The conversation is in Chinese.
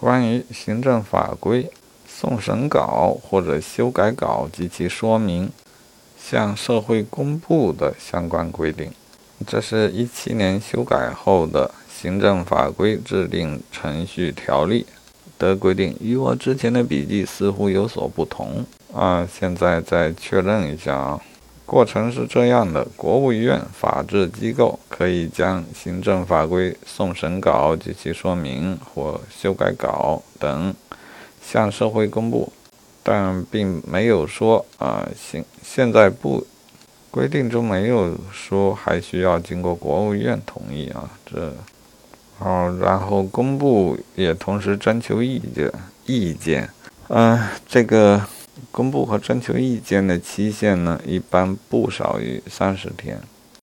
关于行政法规送审稿或者修改稿及其说明向社会公布的相关规定，这是一七年修改后的行政法规制定程序条例的规定，与我之前的笔记似乎有所不同啊。现在再确认一下啊。过程是这样的：国务院法制机构可以将行政法规送审稿及其说明或修改稿等向社会公布，但并没有说啊，现现在不规定中没有说还需要经过国务院同意啊。这哦，然后公布也同时征求意见，意见，嗯，这个。公布和征求意见的期限呢，一般不少于三十天。